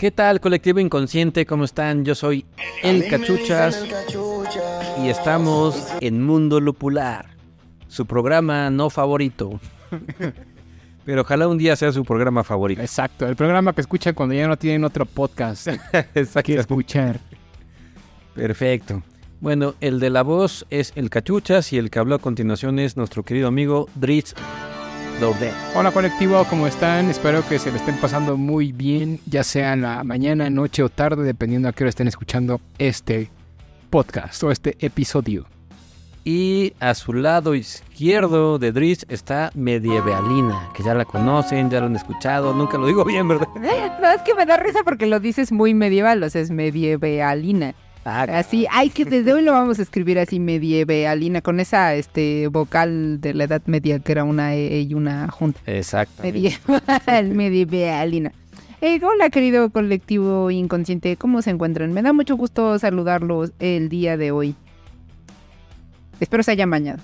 ¿Qué tal, colectivo inconsciente? ¿Cómo están? Yo soy El Cachuchas y estamos en Mundo Lupular, su programa no favorito. Pero ojalá un día sea su programa favorito. Exacto, el programa que escuchan cuando ya no tienen otro podcast que escuchar. Perfecto. Bueno, el de la voz es el Cachuchas y el que habló a continuación es nuestro querido amigo Dritz Hola colectivo, ¿cómo están? Espero que se le estén pasando muy bien, ya sea en la mañana, noche o tarde, dependiendo a qué hora estén escuchando este podcast o este episodio. Y a su lado izquierdo de Dritz está Medievalina, que ya la conocen, ya lo han escuchado, nunca lo digo bien, ¿verdad? No, es que me da risa porque lo dices muy medieval, o sea, es medievalina. Ah, Así, ay, que desde hoy lo vamos a escribir así medievalina, con esa este vocal de la edad media que era una E y una junta. exacto. Medieval, medievalina. Eh, hola, querido colectivo inconsciente, ¿cómo se encuentran? Me da mucho gusto saludarlos el día de hoy. Espero se hayan bañado.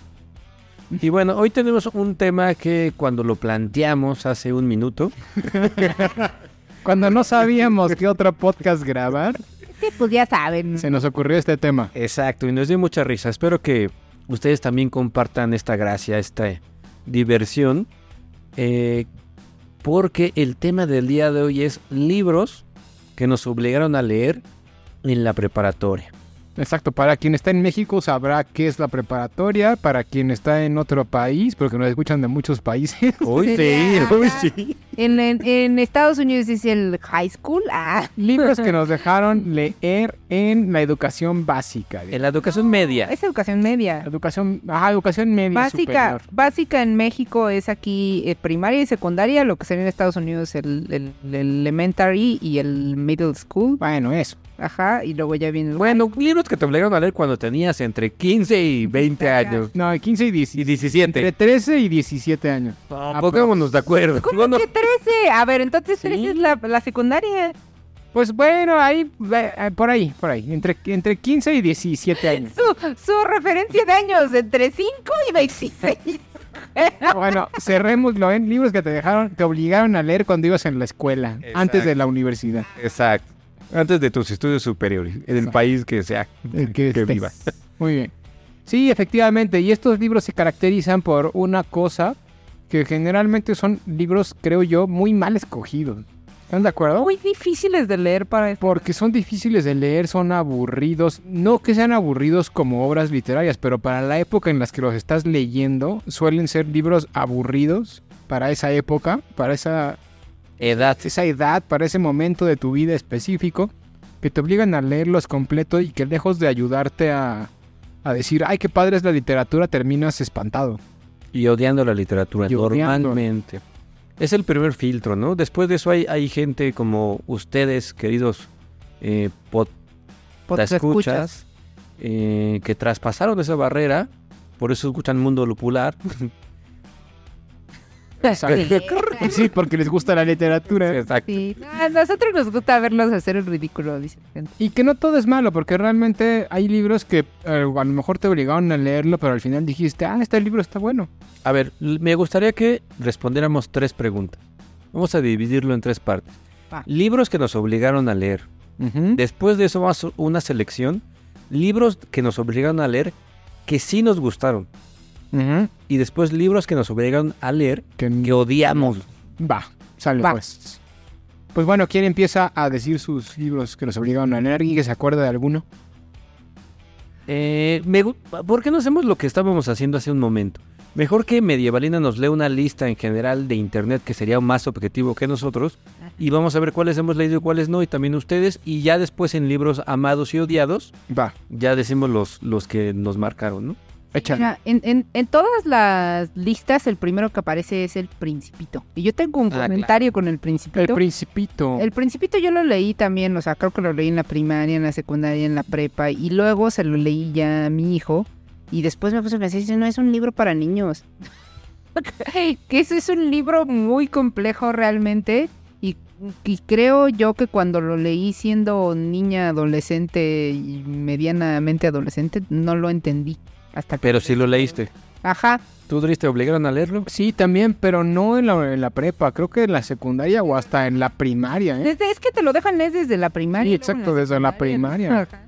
Y bueno, hoy tenemos un tema que cuando lo planteamos hace un minuto, Cuando no sabíamos qué otro podcast grabar, Sí, pues ya saben. se nos ocurrió este tema. Exacto, y nos dio mucha risa. Espero que ustedes también compartan esta gracia, esta diversión, eh, porque el tema del día de hoy es libros que nos obligaron a leer en la preparatoria. Exacto, para quien está en México sabrá qué es la preparatoria, para quien está en otro país, porque nos escuchan de muchos países. Uy, sí, uy, sí. En, en- en Estados Unidos es el high school. Ah, Libros que nos dejaron leer en la educación básica. En la educación media. es educación media. Educación, ajá, educación media Básica, superior. básica en México es aquí eh, primaria y secundaria, lo que sería en Estados Unidos el, el- el elementary y el middle school. Bueno, eso. Ajá, y luego ya viene el Bueno, libros que te obligaron a leer cuando tenías entre 15 y 20 años. No, 15 y 10 Y 17. Entre 13 y 17 años. No, pongámonos de acuerdo. ¿Cómo Bueno, que 13? A ver, entonces Sí. 13 es la, la secundaria. Pues bueno, ahí, eh, por ahí, por ahí. Entre, entre 15 y 17 años. Su, su referencia de años entre 5 y 26. Bueno, cerrémoslo en libros que te dejaron, te obligaron a leer cuando ibas en la escuela, Exacto. antes de la universidad. Exacto. Antes de tus estudios superiores, en el Exacto. país que sea El que, estés. vivas. Muy bien. Sí, efectivamente, y estos libros se caracterizan por una cosa que generalmente son libros, creo yo, muy mal escogidos. ¿Están de acuerdo? Muy difíciles de leer para Porque son difíciles de leer, son aburridos. No que sean aburridos como obras literarias, pero para la época en las que los estás leyendo, suelen ser libros aburridos para esa época, para esa, Edad. esa edad, para ese momento de tu vida específico, que te obligan a leerlos completo y que lejos de ayudarte a, a decir, ay, qué padre es la literatura, terminas espantado. Y odiando la literatura, Y odiando. normalmente. Es el primer filtro, ¿no? Después de eso hay, hay gente como ustedes, queridos eh, pod- Podcast escuchas, eh, que traspasaron esa barrera, por eso escuchan Mundo Lupular. Sí, porque les gusta la literatura. Exacto. Sí, a nosotros nos gusta verlos hacer el ridículo, dice la gente. Y que no todo es malo, porque realmente hay libros que eh, a lo mejor te obligaron a leerlo, pero al final dijiste, ah, este libro está bueno. A ver, me gustaría que respondiéramos tres preguntas. Vamos a dividirlo en tres partes. Libros que nos obligaron a leer. Después de eso vamos a una selección. Libros que nos obligaron a leer que sí nos gustaron. Y después libros que nos obligaron a leer Que, que odiamos. Va, sale Va. pues. Pues bueno, ¿quién empieza a decir sus libros que nos obligaron a leer? ¿Alguien que se acuerda de alguno? Eh, me ¿Por qué no hacemos lo que estábamos haciendo hace un momento? Mejor que Medievalina nos lee una lista en general de internet que sería más objetivo que nosotros y vamos a ver cuáles hemos leído y cuáles no y también ustedes y ya después en libros amados y odiados Va. ya decimos los, los que nos marcaron, ¿no? Mira, en, en- en todas las listas el primero que aparece es el Principito. Y yo tengo un Ah, comentario con el Principito. El Principito. El Principito yo lo leí también, o sea, creo que lo leí en la primaria, en la secundaria, en la prepa, y luego se lo leí ya a mi hijo, y después me puse a pensar, no, es un libro para niños. que ese es un libro muy complejo realmente, y, y creo yo que cuando lo leí siendo niña, adolescente y medianamente adolescente, no lo entendí. Hasta que- Pero sí lo leíste. Ajá. ¿Tú, Dries, te obligaron a leerlo? Sí, también, pero no en la, en la prepa. Creo que en la secundaria o hasta en la primaria, ¿eh? Desde, es que te lo dejan leer desde la primaria. Sí, exacto, desde la secundaria. primaria. Ajá.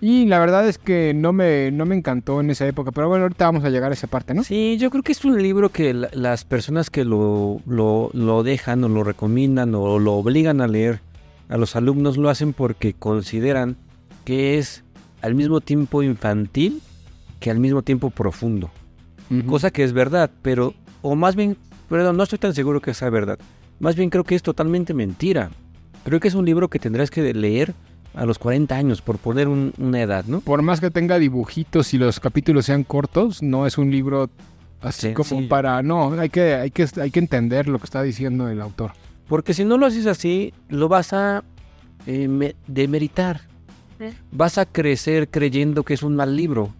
Y la verdad es que no me, no me encantó en esa época. Pero bueno, ahorita vamos a llegar a esa parte, ¿no? Sí, yo creo que es un libro que la- las personas que lo, lo, lo dejan o lo recomiendan o lo obligan a leer a los alumnos lo hacen porque consideran que es al mismo tiempo infantil que al mismo tiempo profundo. Cosa que es verdad, pero, o más bien, perdón, no estoy tan seguro que sea verdad. Más bien creo que es totalmente mentira. Creo que es un libro que tendrás que leer a los 40 años, por poner un- una edad, ¿no? Por más que tenga dibujitos y los capítulos sean cortos, no es un libro así como para... No, hay que, hay, que, hay que entender lo que está diciendo el autor. Porque si no lo haces así, lo vas a eh, me- demeritar. Vas a crecer creyendo que es un mal libro.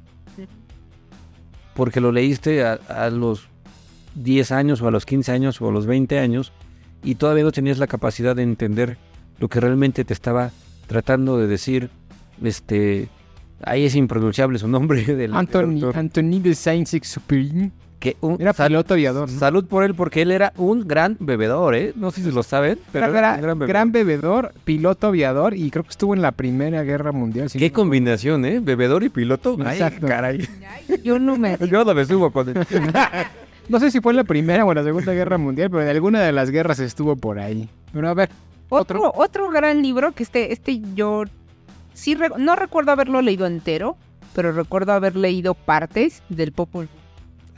Porque lo leíste a, a los 10 años o a los 15 años o a los 20 años y todavía no tenías la capacidad de entender lo que realmente te estaba tratando de decir. Este, ahí es impronunciable su nombre del, del Anthony, autor. Anthony de Saint-Exupéry. Que un- Era sal- piloto aviador, ¿no? Salud por él porque él era un gran bebedor, ¿eh? No sé si lo saben, pero Era, era era un gran bebedor. gran bebedor, piloto aviador y creo que estuvo en la Primera Guerra Mundial. si Qué no combinación, ¿eh? Bebedor y piloto. Ay, Exacto. caray. Yo no me... Yo no me subo con él. No sé si fue en la Primera o en la Segunda Guerra Mundial, pero en alguna de las guerras estuvo por ahí. Pero a ver, Otro, otro gran libro que este, este yo sí re- no recuerdo haberlo leído entero, pero recuerdo haber leído partes del Popol Vuh.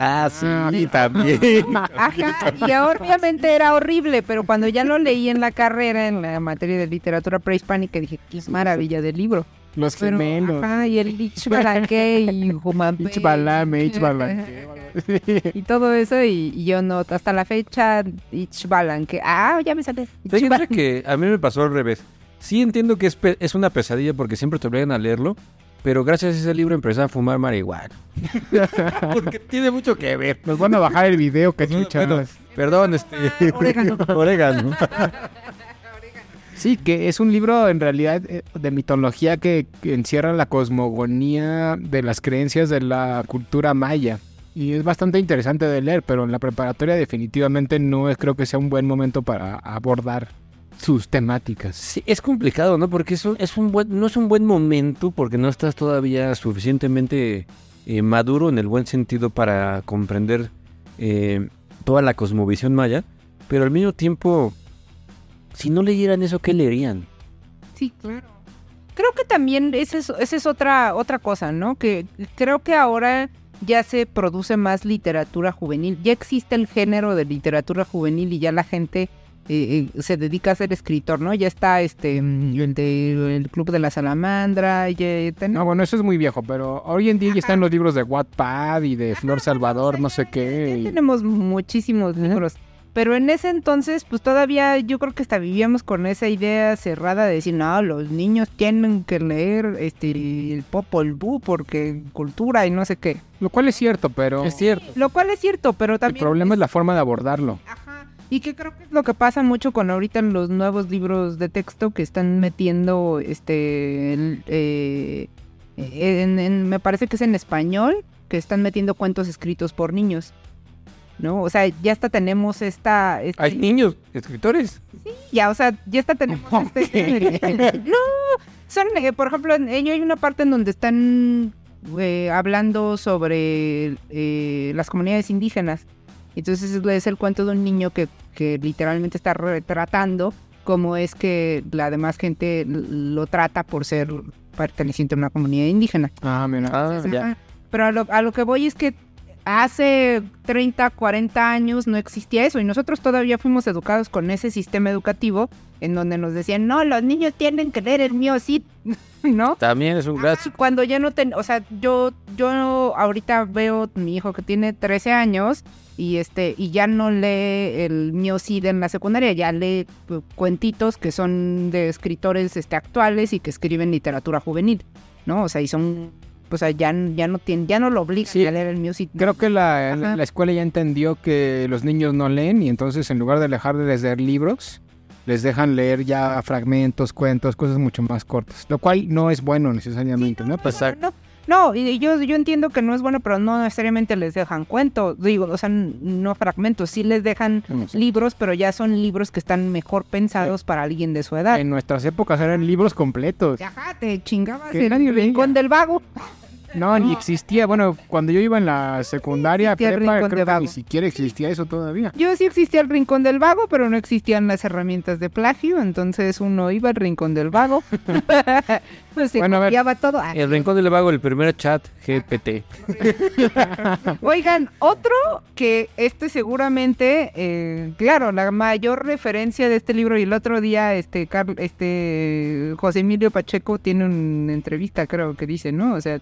Ah, sí, Ah, también. Ajá, y obviamente era horrible, pero cuando ya lo leí en la carrera, en la materia de literatura prehispánica, dije, qué maravilla del libro. los Pero, gemelos. ajá, y el Ichbalanque y Jumampe. Ichbalame, Ichbalanque. Y todo eso, y, y yo no, hasta la fecha, Ichbalanque. Ah, ya me sale. Ichbalanque. que a mí me pasó al revés. Sí entiendo que es, pe- es una pesadilla porque siempre te obligan a leerlo, pero gracias a ese libro empecé a fumar marihuana. porque tiene mucho que ver. Nos van a bajar el video que Bueno, escuchamos. Perdón, este... Orégano. Orégano. Sí, que es un libro en realidad eh, de mitología que, que encierra la cosmogonía de las creencias de la cultura maya. Y es bastante interesante de leer, pero en la preparatoria definitivamente no es, creo que sea un buen momento para abordar sus temáticas. Sí, es complicado, ¿no? Porque eso es un buen, no es un buen momento porque no estás todavía suficientemente eh, maduro en el buen sentido para comprender eh, toda la cosmovisión maya, pero al mismo tiempo, si no leyeran eso, ¿qué leerían? Sí, claro. Creo que también esa es, esa es otra, otra cosa, ¿no? Que creo que ahora ya se produce más literatura juvenil. Ya existe el género de literatura juvenil y ya la gente eh, eh, se dedica a ser escritor, ¿no? Ya está este mm, el de el Club de la Salamandra, ya No, tenemos bueno, eso es muy viejo, pero hoy en día ya están los libros de Wattpad y de Flor Salvador, no sé qué. y- tenemos muchísimos libros. Pero en ese entonces, pues todavía yo creo que hasta vivíamos con esa idea cerrada de decir, no, los niños tienen que leer este el Popol Vuh porque cultura y no sé qué. Lo cual es cierto, pero Es cierto. Lo cual es cierto, pero el también... problema es la forma de abordarlo. Ajá. Y que creo que es lo que pasa mucho con ahorita en los nuevos libros de texto que están metiendo, este, el, eh, en- en- me parece que es en español, que están metiendo cuentos escritos por niños. ¿No? O sea, ya hasta tenemos esta... este- Hay niños, escritores. ya, o sea, ya está tenemos este... no, son, eh, por ejemplo, en ello hay una parte en donde están eh, hablando sobre eh, las comunidades indígenas. Entonces es el cuento de un niño que, que literalmente está retratando cómo es que la demás gente lo trata por ser perteneciente a una comunidad indígena. Ah, mira. Ah, ya. Pero a lo, a lo que voy es que hace 30, 40 años no existía eso y nosotros todavía fuimos educados con ese sistema educativo en donde nos decían, no, los niños tienen que leer el mío sí, ¿no? También es un gran... Ah, Cuando ya no ten, o sea, yo, yo ahorita veo mi hijo que tiene 13 años y este, y ya no lee el sí en la secundaria, ya lee eh, cuentitos que son de escritores este, actuales y que escriben literatura juvenil, ¿no? O sea, y son, sea, ya, ya no tienen, ya no lo obligan Sí. a leer el sí. Creo que la, la escuela ya entendió que los niños no leen y entonces en lugar de dejar de leer libros, les dejan leer ya fragmentos, cuentos, cosas mucho más cortas, lo cual no es bueno necesariamente, ¿no? Pues, No, no, no, y yo, yo entiendo que no es bueno, pero no necesariamente les dejan cuentos, digo, o sea, no fragmentos, sí les dejan libros, pero ya son libros que están mejor pensados para alguien de su edad. en nuestras épocas eran libros completos. Ajá, te chingabas Que el rincón del vago. No, ni existía. Bueno, cuando yo iba en la secundaria, prepa, rincón creo que ni siquiera existía eso todavía. Yo sí existía el rincón del vago, pero no existían las herramientas de plagio, entonces uno iba al rincón del vago. pues se Bueno, a ver. copiaba todo. Ah, El Rincón del Vago, el primer chat GPT. Oigan, otro que este seguramente, eh, claro, la mayor referencia de este libro y el otro día, este, Carl- este José Emilio Pacheco tiene una entrevista, creo que dice, ¿no? O sea,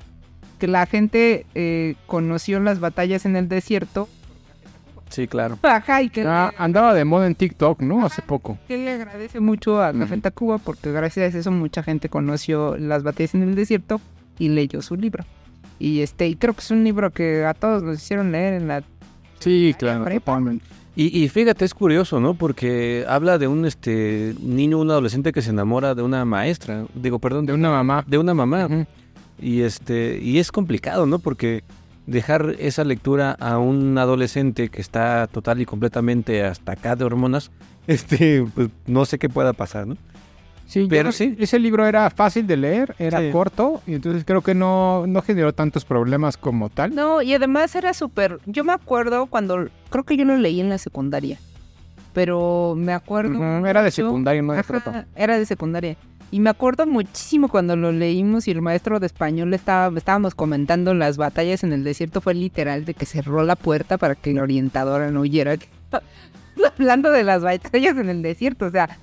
que la gente eh, conoció las batallas en el desierto. Sí, claro. Ajá, y que, Ah, andaba de moda en TikTok, ¿no? Hace poco. que le agradece mucho a Café Tacuba porque gracias a eso mucha gente conoció las batallas en el desierto y leyó su libro. Y este, y creo que es un libro que a todos nos hicieron leer en la Sí, claro. Y, y fíjate, es curioso, ¿no? Porque habla de un este niño, un adolescente que se enamora de una maestra. Digo, perdón, De una mamá. de una mamá. Ujú. Y este, y es complicado, ¿no? Porque dejar esa lectura a un adolescente que está total y completamente hasta acá de hormonas, este, pues no sé qué pueda pasar, ¿no? Sí, Pero sí. Ese libro era fácil de leer, era Sí. corto, y entonces creo que no, no generó tantos problemas como tal. No, y además era súper. Yo me acuerdo cuando. Creo que yo lo leí en la secundaria. Pero me acuerdo. Era de secundaria, no de Ajá. Era de secundaria. Y me acuerdo muchísimo cuando lo leímos y el maestro de español estaba, estábamos comentando las batallas en el desierto. Fue literal de que cerró la puerta para que la orientadora no oyera. Hablando de las batallas en el desierto. O sea,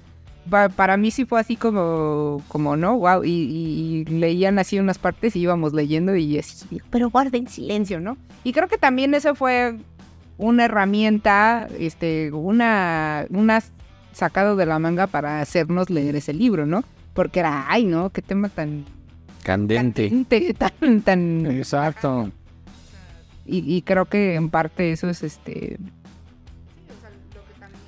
pa- para mí sí fue así como, como no, wow. Y, y- y leían así unas partes y íbamos leyendo y así, pero guarden silencio, ¿no? Y creo que también eso fue una herramienta, este, una, una sacado de la manga para hacernos leer ese libro, ¿no? Porque era, ay, no, qué tema tan Candente. candente, tan, tan, Exacto. y, y creo que en parte eso es este,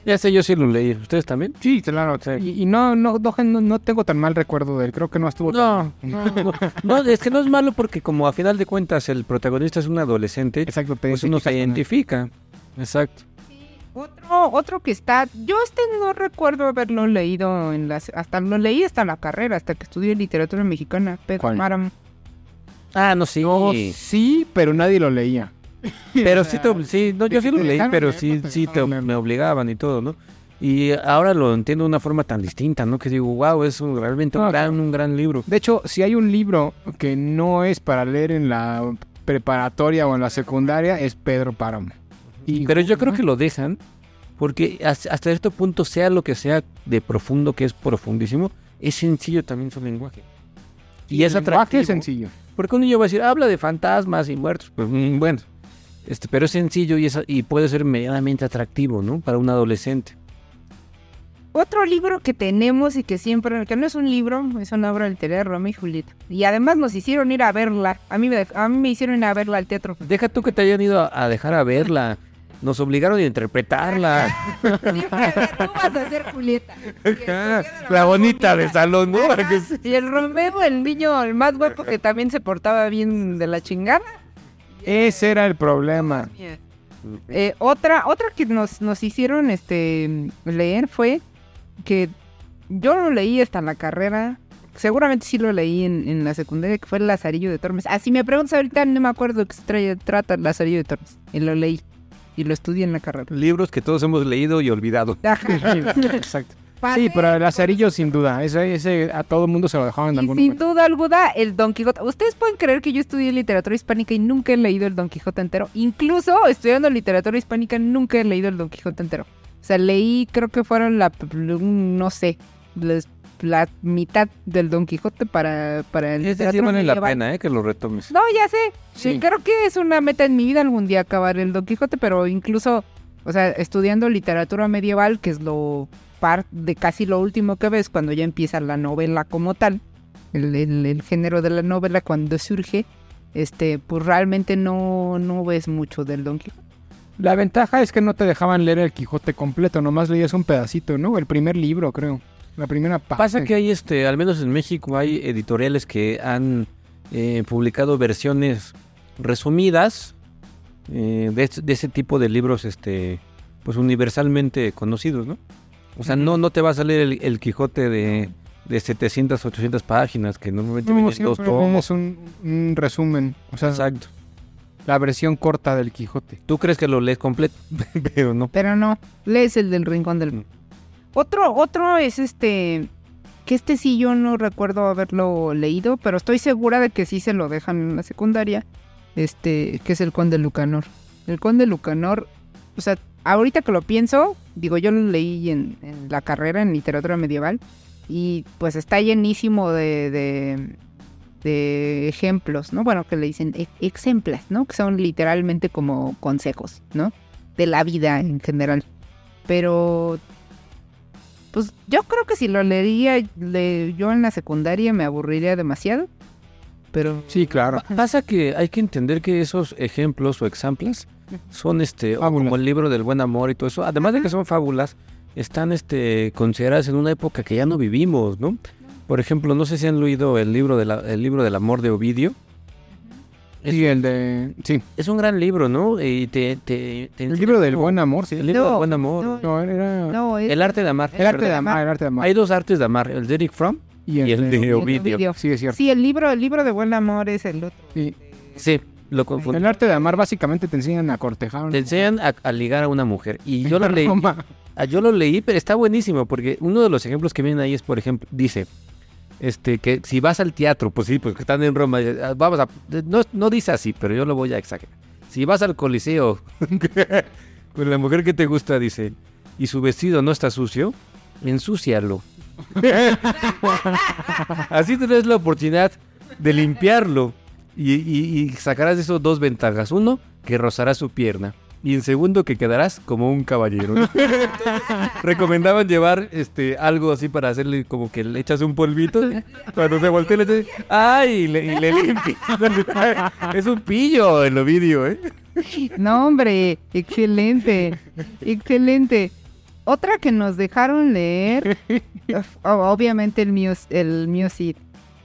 Ya sé, yo sí lo leí. ¿Ustedes también? Sí, claro. Sí. Y, y no, no, no, tengo tan mal recuerdo de él. Creo que no estuvo No, tan... no, no, no, es que no es malo porque como a final de cuentas el protagonista es un adolescente, Exacto, te pues uno se identifica. Exacto. Otro, otro que está, yo este no recuerdo haberlo leído en las, hasta lo leí hasta la carrera, hasta que estudié literatura mexicana, Pedro ¿Cuál? Maram. Ah, no, sí. Sí, pero nadie lo leía. Pero sí, te, sí no, yo sí lo leí, pero sí, te sí te, me obligaban y todo, ¿no? Y ahora lo entiendo de una forma tan distinta, ¿no? Que digo, wow, es un- realmente un gran, un gran libro. De hecho, si hay un libro que no es para leer en la preparatoria o en la secundaria, es Pedro Páramo. Y Pero yo creo que lo dejan porque hasta hasta cierto punto, sea lo que sea de profundo, que es profundísimo, es sencillo también su lenguaje. Y es el lenguaje atractivo. es sencillo. Porque un niño va a decir, habla de fantasmas y muertos. Pues mm, bueno, este, pero es sencillo y, es, y puede ser medianamente atractivo, ¿no? Para un adolescente. Otro libro que tenemos y que siempre, que no es un libro, es una obra literaria, Romeo y Julieta. Y además nos hicieron ir a verla. A mí me, a mí me hicieron ir a verla al teatro. Deja tú que te hayan ido a, a dejar a verla. Nos obligaron a interpretarla. Siempre, tú vas a ser Julieta. La bonita de salón, ¿no? Y el Romeo, el niño, el más guapo que también se portaba bien de la chingada. Ese era el problema. Eh, otra, otra que nos, nos hicieron este leer fue que yo lo leí hasta la carrera. Seguramente sí lo leí en, en la secundaria, que fue el Lazarillo de Tormes. Ah, si me preguntas ahorita, no me acuerdo qué se tra- trata el Lazarillo de Tormes. Y lo leí. Y lo estudié en la carrera. Libros que todos hemos leído y olvidado. Exacto. Sí, pero el Lazarillo sin duda. Ese, ese a todo el mundo se lo dejaban en Y algún sin momento. duda alguna, el Don Quijote. Ustedes pueden creer que yo estudié literatura hispánica y nunca he leído el Don Quijote entero. Incluso estudiando literatura hispánica nunca he leído el Don Quijote entero. O sea, leí, creo que fueron la, no sé, les- la mitad del Don Quijote para, para el Ese sí vale la medieval. pena, ¿eh? Que lo retomes. No, ya sé. Sí. Sí, Creo que es una meta en mi vida algún día acabar el Don Quijote, pero incluso, o sea, estudiando literatura medieval, que es lo par de casi lo último que ves cuando ya empieza la novela como tal, el, el- el género de la novela cuando surge, este, pues realmente no, no ves mucho del Don Quijote. La ventaja es que no te dejaban leer el Quijote completo, nomás leías un pedacito, ¿no? El primer libro, creo. La primera parte. Pasa que hay, este, al menos en México, hay editoriales que han eh, publicado versiones resumidas eh, de, de ese tipo de libros, este, pues universalmente conocidos, ¿no? O sea, no, no te va a salir el, el Quijote de, de 700, 800 páginas, que normalmente No, vienen dos tomos. es un, un resumen. O sea, Exacto. la versión corta del Quijote. Tú crees que lo lees completo, pero no. Pero no, lees el del Rincón del... Otro, otro es este, que este sí yo no recuerdo haberlo leído, pero estoy segura de que sí se lo dejan en la secundaria, este, que es el Conde Lucanor. El Conde Lucanor, o sea, ahorita que lo pienso, digo, yo lo leí en, la carrera en literatura medieval y pues está llenísimo de, de, de ejemplos, ¿no? Bueno, que le dicen e- ejemplas, ¿no? Que son literalmente como consejos, ¿no? De la vida en general. Pero pues yo creo que si lo leería le- yo en la secundaria me aburriría demasiado. Pero Sí, claro. Pa- Pasa que hay que entender que esos ejemplos o examples son este Fábulas. como el libro del buen amor y todo eso, además de que son fábulas, están este consideradas en una época que ya no vivimos, ¿no? Por ejemplo, no sé si han leído el libro de la- el libro del amor de Ovidio. Sí, el de... Sí. Es un gran libro, ¿no? Y te, te- te El libro del buen amor, sí. el libro del No, buen amor. no, No, era... no, es- El arte de amar. el arte de amar, el arte de amar. Hay dos artes de amar, el de Eric Fromm y el de Ovidio. Ovidio. Sí, es cierto. Sí, el libro, el libro de buen amor es el otro. Sí. Sí, lo confundí. El arte de amar básicamente te enseñan a cortejar. Te enseñan a, a ligar a una mujer. Y yo lo leí. Ah, yo lo leí, pero está buenísimo porque uno de los ejemplos que vienen ahí es, por ejemplo, dice, este, que si vas al teatro, pues sí, pues que están en Roma, eh, vamos a, no, no dice así, pero yo lo voy a exagerar. Si vas al coliseo con la mujer que te gusta, dice, y su vestido no está sucio, ensúcialo. así tendrás la oportunidad de limpiarlo y, y- y sacarás de dos ventajas. Uno, que rozarás su pierna. Y en segundo, que quedarás como un caballero. ¿no? recomendaban llevar este algo así para hacerle como que le echas un polvito. Cuando se voltea le dices, ¡ay! Y le, y le limpias. es un pillo el Ovidio, ¿eh? No, hombre, excelente, excelente. Otra que nos dejaron leer, obviamente el mío, el mío.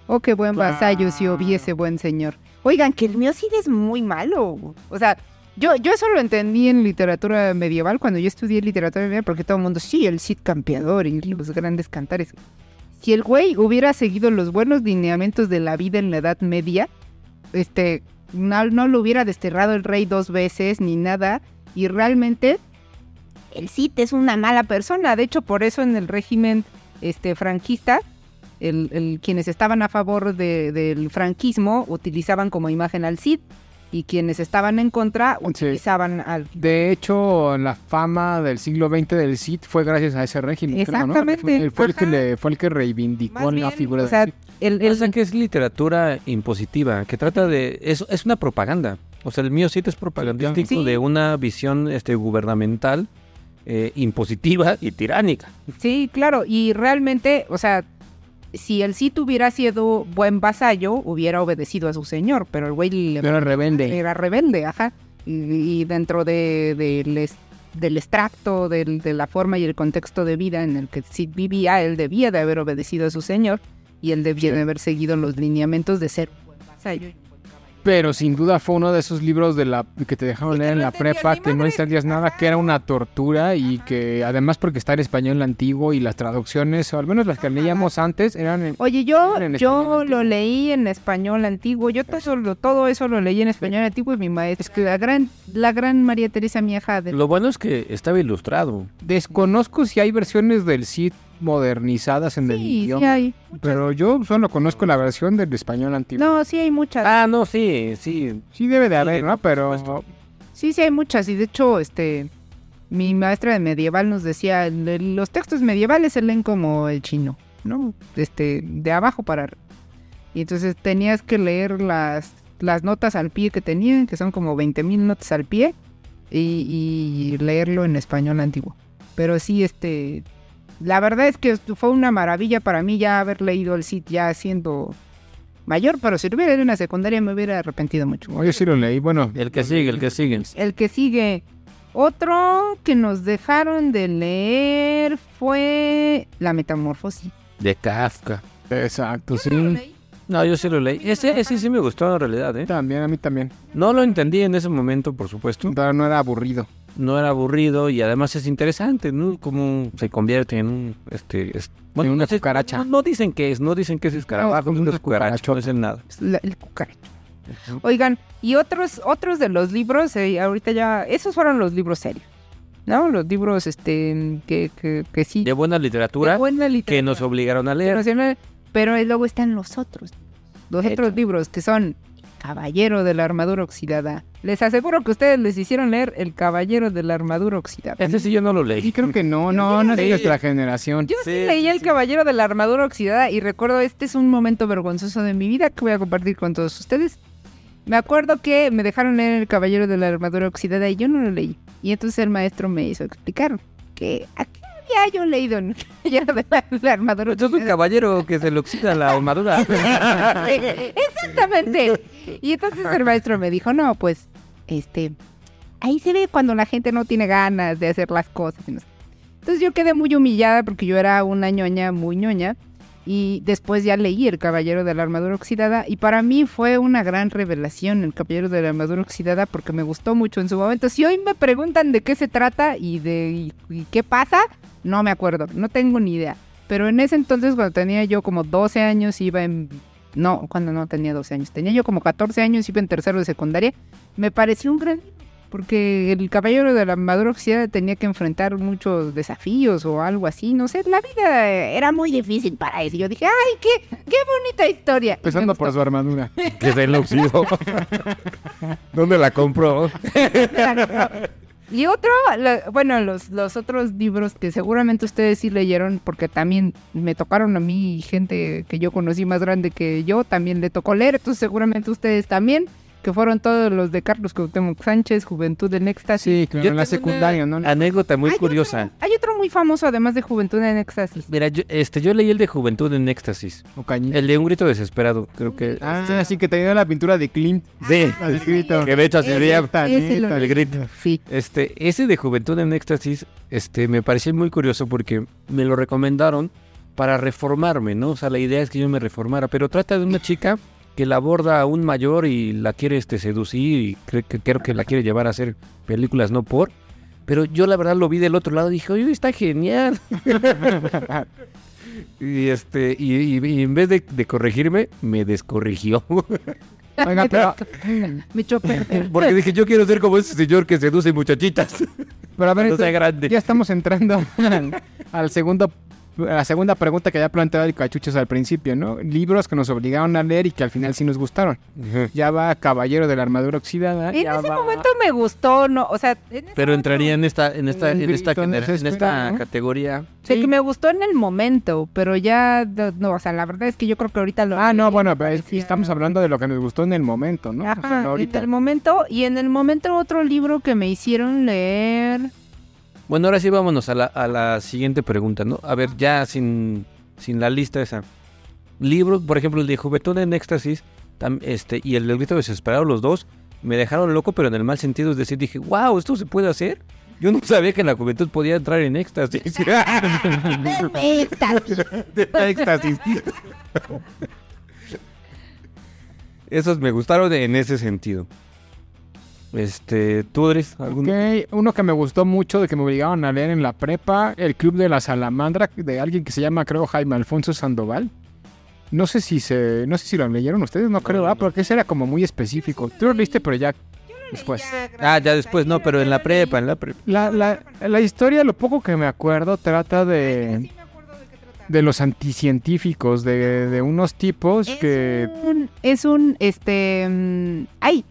Oh, qué buen vasallo si hubiese buen señor. Oigan, que el mío Cid es muy malo. O sea, yo, yo eso lo entendí en literatura medieval, cuando yo estudié literatura medieval, porque todo el mundo, sí, el Cid campeador y los grandes cantares. Si el güey hubiera seguido los buenos lineamientos de la vida en la Edad Media, este, no, no lo hubiera desterrado el rey dos veces ni nada. Y realmente el Cid es una mala persona. De hecho, por eso en el régimen este, franquista, el, el- quienes estaban a favor de- del franquismo utilizaban como imagen al Cid. Y quienes estaban en contra Sí. utilizaban al... De hecho, la fama del siglo XX del Cid fue gracias a ese régimen. creo, ¿no? Exactamente. Fue el que le fue el que reivindicó Más la bien, figura o sea, del Cid. el, el- O sea que es literatura impositiva, que trata de... Es, es una propaganda. O sea, el mío sí es propagandístico Sí. de una visión este, gubernamental eh, impositiva y tiránica. Sí, claro, y realmente, o sea, si el Cid hubiera sido buen vasallo, hubiera obedecido a su señor, pero el güey le- Era rebelde. era rebelde, ajá. Y, y dentro de, del extracto, del- de la forma y el contexto de vida en el que Cid vivía, él debía de haber obedecido a su señor y él debía de haber seguido los lineamientos de ser un buen vasallo. y. Pero sin duda fue uno de esos libros de la que te dejaron leer en no la prepa, que no entendías nada, que era una tortura y que además porque está en español antiguo y las traducciones, o al menos las que leíamos antes, eran en... Oye, yo, en yo español lo antiguo. leí en español antiguo, yo todo eso, lo- todo eso lo leí en español antiguo y mi maestra, es que la gran, la gran María Teresa Mieja de... Lo bueno es que estaba ilustrado. Desconozco si hay versiones del Cid modernizadas en el Sí, sí idioma. hay. Pero yo solo conozco la versión del español antiguo. No, sí hay muchas. Ah, no, sí, sí. Sí debe de Sí, haber, ¿no? Pero. Sí, sí hay muchas. Y de hecho, este, mi maestra de medieval nos decía, "Le- los textos medievales se leen como el chino, ¿no? Este, de abajo para arriba. Y entonces tenías que leer las, las notas al pie que tenían, que son como 20.000 notas al pie, y, y leerlo en español antiguo. Pero sí, este, la verdad es que fue una maravilla para mí ya haber leído el Cid ya siendo mayor, pero si lo hubiera leído en la secundaria me hubiera arrepentido mucho. yo sí lo leí. Bueno, El que sigue, el que sigue. El que sigue. Otro que nos dejaron de leer fue La Metamorfosis. De Kafka. exacto, sí. No, yo sí lo leí. Ese, ese sí me gustó en realidad, ¿eh? También, a mí también. No lo entendí en ese momento, por supuesto. Pero no era aburrido. No era aburrido y además es interesante, ¿no? Cómo se convierte en un, este... es- En una no cucaracha. No, no dicen que es, no dicen que es escarabajo, No, no, una es cucaracha, no es el nada. Es la- el cucaracho. Oigan, y otros, otros de los libros, eh, ahorita ya, esos fueron los libros serios. ¿No? Los libros, este, que, que, que sí. De buena literatura de buena literatura. que nos obligaron a leer. Pero luego están los otros. Los Hecho. otros libros que son Caballero de la Armadura Oxidada. Les aseguro que ustedes les hicieron leer El Caballero de la Armadura Oxidada. Ese sí yo no lo Y leí. creo que no, no, no es de nuestra generación. Yo sí, Sí, leí sí, El sí. Caballero de la Armadura Oxidada y recuerdo, este es un momento vergonzoso de mi vida que voy a compartir con todos ustedes. Me acuerdo que me dejaron leer El Caballero de la Armadura Oxidada y yo no lo leí. Y entonces el maestro me hizo explicar que ¿a había yo leído en de la, la Armadura Yo soy un caballero que se le oxida la armadura. Exactamente. Y entonces el maestro me dijo, no, pues, este, ahí se ve cuando la gente no tiene ganas de hacer las cosas. Entonces yo quedé muy humillada porque yo era una ñoña muy ñoña. Y después ya leí El Caballero de la Armadura Oxidada y para mí fue una gran revelación El Caballero de la Armadura Oxidada porque me gustó mucho en su momento. Si hoy me preguntan de qué se trata y de qué pasa, no me acuerdo, no tengo ni idea. Pero en ese entonces cuando tenía yo como 12 años iba en... No, cuando no tenía 12 años, tenía yo como 14 años, iba en tercero de secundaria, me pareció un gran porque el caballero de la armadura oxidada tenía que enfrentar muchos desafíos o algo así, no sé, la vida era muy difícil para eso. Yo dije, ay, qué, qué bonita historia. Y Empezando por su armadura. que se le oxidó. ¿Dónde la compró? Y otro, la- bueno, los, los otros libros que seguramente ustedes sí leyeron, porque también me tocaron a mí y gente que yo conocí más grande que yo, también le tocó leer, entonces seguramente ustedes también, que fueron todos los de Carlos Cuauhtémoc Sánchez, Juventud en Éxtasis. Sí, claro, Yo en la secundaria, ¿no? Anécdota muy Hay curiosa. otro- hay otro muy famoso además de Juventud en Éxtasis. Mira, yo, este, yo leí el de Juventud en Éxtasis. O cañita. El de Un Grito Desesperado, creo que... Ah, sí, que tenía la pintura de Clint. Sí, Al grito. que de hecho sería ese lo- el grito. Sí. Este, ese de Juventud en Éxtasis, este, me pareció muy curioso porque me lo recomendaron para reformarme, ¿no? O sea, la idea es que yo me reformara, pero trata de una chica que la aborda a un mayor y la quiere este, seducir y creo que, creo que la quiere llevar a hacer películas no por. Pero yo la verdad lo vi del otro lado y dije, oye, está genial. y este, y, y- y en vez de, de corregirme, me descorrigió. Oiga, pero. Porque dije, yo quiero ser como ese señor que seduce muchachitas. pero a ver, No sea entonces, grande. ya estamos entrando al, segundo, la segunda pregunta que había planteado el Cachuchos al principio, ¿no? Libros que nos obligaron a leer y que al final sí nos gustaron. Ya va Caballero de la Armadura Oxidada. En ese va- momento me gustó, no, o sea, en ese Pero momento- entraría en esta, en esta, en esta, en esta categoría. Sí, Sí. que me gustó en el momento, pero ya, no, o sea, la verdad es que yo creo que ahorita lo... Ah, no, bueno, pero es- parecía- estamos hablando de lo que nos gustó en el momento, ¿no? O sea, Ajá, no ahorita. en el momento, y en el momento otro libro que me hicieron leer... Bueno, ahora sí vámonos a la, a la siguiente pregunta, ¿no? A ver, ya sin, sin la lista esa. Libros, por ejemplo, el de Juventud en Éxtasis tam- este, y el del Grito Desesperado, los dos, me dejaron loco, pero en el mal sentido. Es decir, dije, wow, ¿esto se puede hacer? Yo no sabía que la juventud podía entrar en éxtasis. éxtasis. Esos me gustaron en ese sentido. Este, ¿tú eres algún Ok, uno que me gustó mucho, de que me obligaron a leer en la prepa, El Club de la Salamandra, de alguien que se llama, creo, Jaime Alfonso Sandoval. No sé si se, no sé si lo leyeron ustedes, no creo, ah, porque ese era como muy específico. Tú lo leíste, pero ya después. Ah, ya después, no, pero en la prepa, en la prepa. La, la, la historia, lo poco que me acuerdo, trata de... de los anticientíficos, de, de unos tipos Es que... un, es un, este, mm, ay,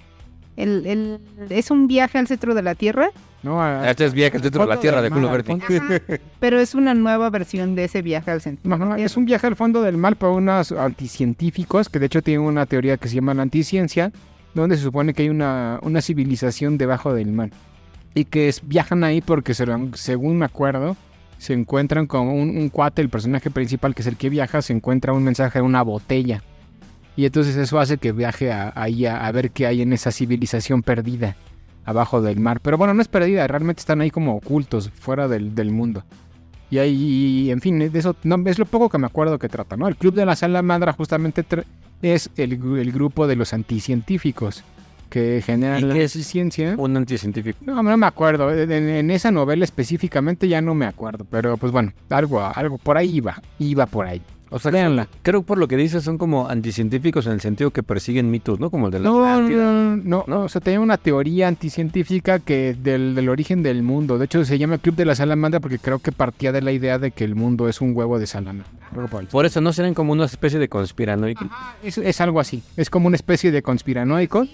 el, el, es un viaje al centro de la Tierra, No, a- Este es viaje al centro de la Tierra de verde. fondo- pero es una nueva versión de ese viaje al centro. No, de la no, Tierra. es un viaje al fondo del mar para unos anticientíficos que de hecho tienen una teoría que se llama la anticiencia, donde se supone que hay una, una civilización debajo del mar. Y que es- viajan ahí porque, según me acuerdo, se encuentran con un, un cuate, el personaje principal que es el que viaja, se encuentra un mensaje en una botella. Y entonces eso hace que viaje ahí a, a ver qué hay en esa civilización perdida abajo del mar. Pero bueno, no es perdida, realmente están ahí como ocultos, fuera del, del mundo. Y ahí, en fin, de eso no, es lo poco que me acuerdo que trata, ¿no? El Club de la Salamandra justamente es el, el grupo de los anticientíficos que ¿Y generan la qué es? ciencia. Un anticientífico. No, no me acuerdo, en, en esa novela específicamente ya no me acuerdo, pero pues bueno, algo, algo por ahí iba, iba por ahí. O sea, Véanla. creo por lo que dices son como anticientíficos en el sentido que persiguen mitos, ¿no? Como el de la No, no, Atlántida. no, no, no, o sea, tenía una teoría anticientífica que del, del origen del mundo. De hecho, se llama Club de la Salamandra porque creo que partía de la idea de que el mundo es un huevo de salamandra. Por eso no serán como una especie de conspiranoicos. Es, es algo así. Es como una especie de conspiranoicos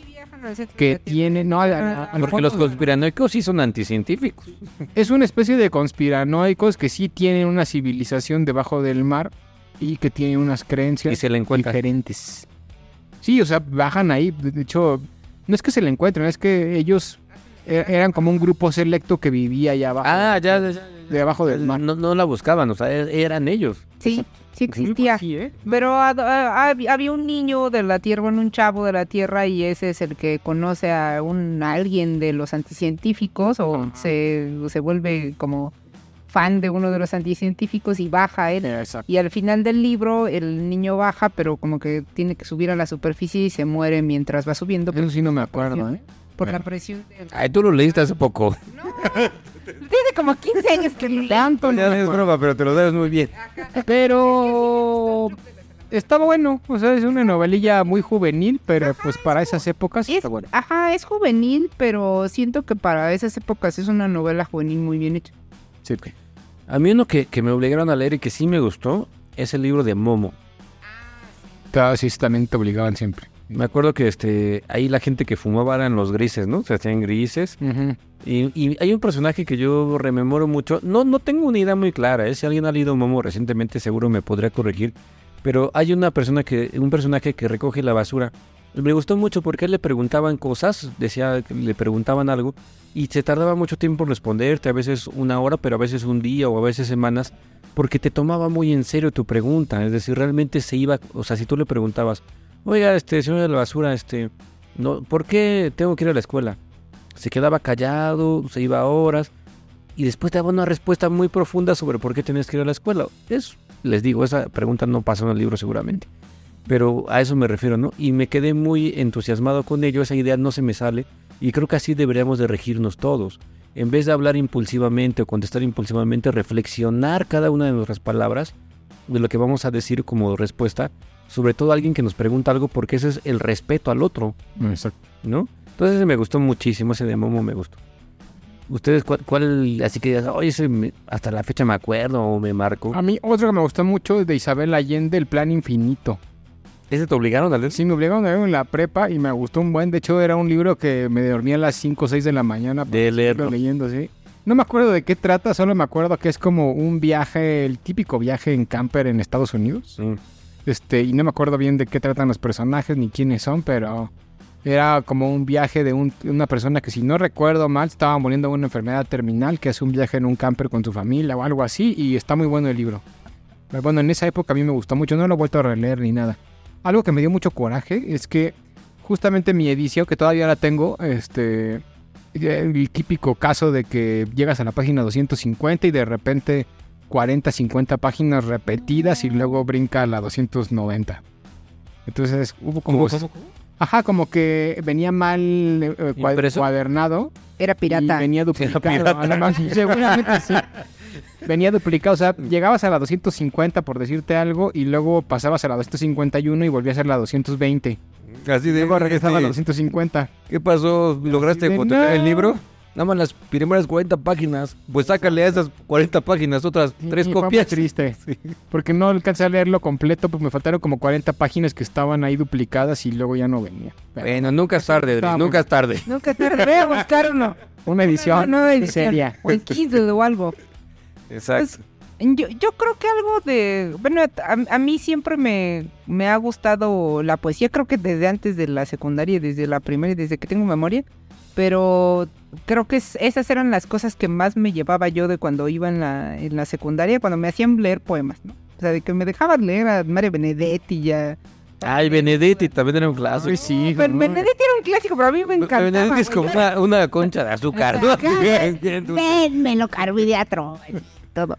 que tiene. No, a- a- a lo Porque los conspiranoicos sí son anticientíficos. Es una especie de conspiranoicos que sí tienen una civilización debajo del mar y que tienen unas creencias Y se le encuentran. diferentes. Sí, o sea, bajan ahí. De hecho, no es que se le encuentren, es que ellos e- eran como un grupo selecto que vivía allá abajo. Ah, ya, ya, ya. Debajo del mar. No, no la buscaban, o sea, e- eran ellos. Sí, sí existía. Sí, ¿eh? Pero hab- había un niño de la Tierra, bueno, un chavo de la Tierra, y ese es el que conoce a un a alguien de los anticientíficos o se, se vuelve como fan de uno de los anticientíficos y baja él. Exacto. Y al final del libro el niño baja, pero como que tiene que subir a la superficie y se muere mientras va subiendo Eso sí no me acuerdo, ¿eh? por la presión. del- Ay, tú lo leíste hace poco. Tiene como 15 años que lo Tanto no es broma, pero te lo das muy bien. Pero estaba bueno, o sea, es una novelilla muy juvenil, pero pues para esas épocas Es, está bueno. ajá, es juvenil, pero siento que para esas épocas es una novela juvenil muy bien hecha. Sí. A mí uno que, que me obligaron a leer y que sí me gustó es el libro de Momo. Claro, sí, también te obligaban siempre. Me acuerdo que este ahí la gente que fumaba eran los grises, ¿no? Se hacían grises. Ujú. Y, y hay un personaje que yo rememoro mucho. No, no tengo una idea muy clara. ¿eh? Si alguien ha leído Momo recientemente, seguro me podría corregir. Pero hay una persona que, un personaje que recoge la basura. Me gustó mucho porque le preguntaban cosas, decía le preguntaban algo, y se tardaba mucho tiempo en responderte, a veces una hora, pero a veces un día o a veces semanas, porque te tomaba muy en serio tu pregunta. Es decir, realmente se iba, o sea, si tú le preguntabas, oiga, este señor de la basura, este, no, ¿por qué tengo que ir a la escuela? Se quedaba callado, se iba horas y después te daba una respuesta muy profunda sobre por qué tenías que ir a la escuela. Es, les digo, esa pregunta no pasó en el libro seguramente. Pero a eso me refiero, ¿no? Y me quedé muy entusiasmado con ello, esa idea no se me sale y creo que así deberíamos de regirnos todos. En vez de hablar impulsivamente o contestar impulsivamente, reflexionar cada una de nuestras palabras de lo que vamos a decir como respuesta, sobre todo a alguien que nos pregunta algo porque ese es el respeto al otro. Exacto. ¿no? Entonces me gustó muchísimo, ese de Momo me gustó. ¿Ustedes cuál, cuál así que oye, ese hasta la fecha me acuerdo o me marcó? A mí otro que me gustó mucho es de Isabel Allende, El Plan Infinito. ¿Ese te obligaron a leer? Sí, me obligaron a leer en la prepa y me gustó un buen. De hecho, era un libro que me dormía a las 5 o 6 de la mañana. De leerlo. leyendo, sí. No me acuerdo de qué trata, solo me acuerdo que es como un viaje, el típico viaje en camper en Estados Unidos. Mm. Este, y no me acuerdo bien de qué tratan los personajes ni quiénes son, pero era como un viaje de un- una persona que, si no recuerdo mal, estaba muriendo de una enfermedad terminal, que hace un viaje en un camper con su familia o algo así, y está muy bueno el libro. Pero bueno, en esa época a mí me gustó mucho, no lo he vuelto a releer ni nada. Algo que me dio mucho coraje es que justamente mi edición, que todavía la tengo, este, el típico caso de que llegas a la página 250 y de repente 40, 50 páginas repetidas y luego brinca a la 290. Entonces hubo como... Ajá, como que venía mal eh, cuadernado Era y pirata. venía duplicado. pirata. además, seguramente sí. Venía duplicado, o sea, llegabas a la 250 por decirte algo y luego pasabas a la 251 y volvías a ser la 220. Así de Luego regresaba a la este, 250. ¿Qué pasó? ¿Lograste hipotecar el no. libro? nada más las primeras 40 páginas. Pues sácale a esas 40 páginas otras tres copias. triste. Porque no alcancé a leerlo completo, pues me faltaron como 40 páginas que estaban ahí duplicadas y luego ya no venía. Pero Bueno, nunca es tarde, nunca es tarde. Nunca te voy a buscar uno. una edición Una nueva edición. seria. O en Kindle o algo. Exacto. Yo, yo creo que algo de... Bueno, a, a mí siempre me, me ha gustado la poesía, creo que desde antes de la secundaria, desde la primaria, desde que tengo memoria, pero creo que es- esas eran las cosas que más me llevaba yo de cuando iba en la, en la secundaria, cuando me hacían leer poemas, ¿no? O sea, de que me dejaban leer a Mario Benedetti ya... Ay, Benedetti también era un clásico. Ay, sí, Pero ¿no? Benedetti era un clásico, pero a mí me encantaba. Benedetti es como una, una concha de azúcar. ¿no? Vénmelo, carbohidrato. Todo.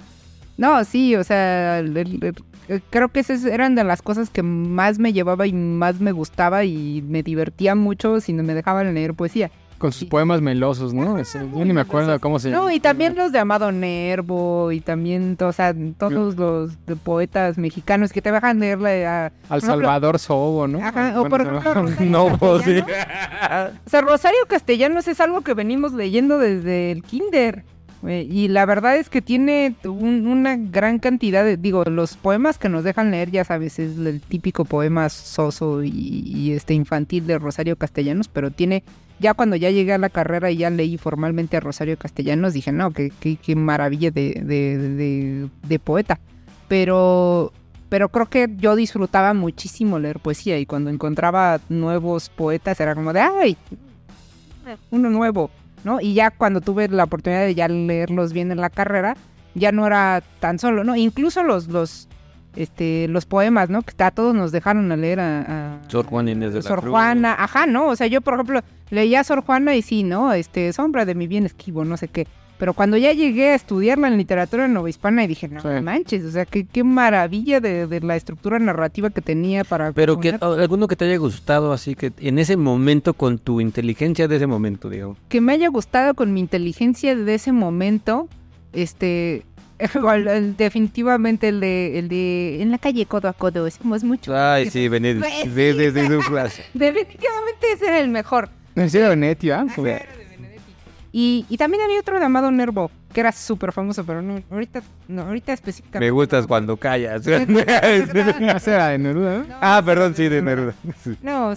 No, sí, o sea, el- el- el- eh, creo que esas eran de las cosas que más me llevaba y más me gustaba y me divertía mucho si no me dejaban leer poesía. Con sus poemas melosos, ¿no? Ese- yo ni me acuerdo cómo se llama. No, y también los de Amado Nervo y también, o sea, todos los de poetas mexicanos que te dejan leerle a... Al Salvador Sobo, ¿no? Ajá, o por ejemplo, No, sí. O sea, Rosario Castellanos es algo que venimos leyendo desde el kinder. Eh, Y la verdad es que tiene un- una gran cantidad de, digo, los poemas que nos dejan leer, ya sabes, es el típico poema soso y, este infantil de Rosario Castellanos, pero tiene, ya cuando ya llegué a la carrera y ya leí formalmente a Rosario Castellanos, dije, no, qué, qué, qué maravilla de, de, de- de poeta. Pero, pero creo que yo disfrutaba muchísimo leer poesía y cuando encontraba nuevos poetas era como de, ay, uno nuevo, ¿no? Y ya cuando tuve la oportunidad de ya leerlos bien en la carrera, ya no era tan solo, ¿no? Incluso los, los, este, los poemas, ¿no? Que a todos nos dejaron a leer a... a- Sor Juana Inés de la Sor Cruz. Juana, ajá, ¿no? O sea, yo, por ejemplo, leía a Sor Juana y sí, ¿no? Este, sombra de mi bien esquivo, no sé qué. Pero cuando ya llegué a estudiarla en literatura novohispana y dije, no Sí. manches, o sea, qué, qué maravilla de, de la estructura narrativa que tenía para... Pero que alguno que te haya gustado, así que en ese momento, con tu inteligencia de ese momento, digamos. que me haya gustado con mi inteligencia de ese momento, este, definitivamente el de, el de en la calle codo a codo, es, es mucho. Ay, sí, sí, es un clásico. Definitivamente ese era el mejor. En serio, Benedetti, ¿ah? Y, y también había otro llamado Nervo, que era súper famoso, pero no, ahorita, no, ahorita específicamente. Me gustas cuando callas. Era de Neruda, ¿no? ah, perdón, sí, de Neruda. No,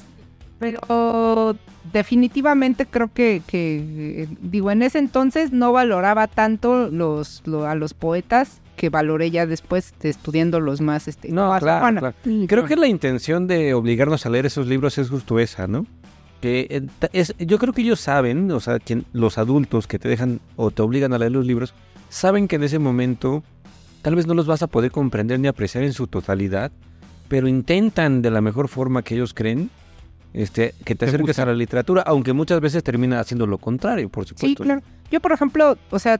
pero definitivamente creo que, que, eh, digo, en ese entonces no valoraba tanto los, lo- a los poetas que valoré ya después de estudiando los más, este, No, más claro, claro. Creo que la intención de obligarnos a leer esos libros es justo esa, ¿no? Que eh, ta- es, yo creo que ellos saben, o sea, quien- los adultos que te dejan o te obligan a leer los libros, saben que en ese momento tal vez no los vas a poder comprender ni apreciar en su totalidad, pero intentan de la mejor forma que ellos creen este, que te Te acerques gusta. a la literatura, aunque muchas veces termina haciendo lo contrario, por supuesto. Sí, claro. Yo, por ejemplo, o sea,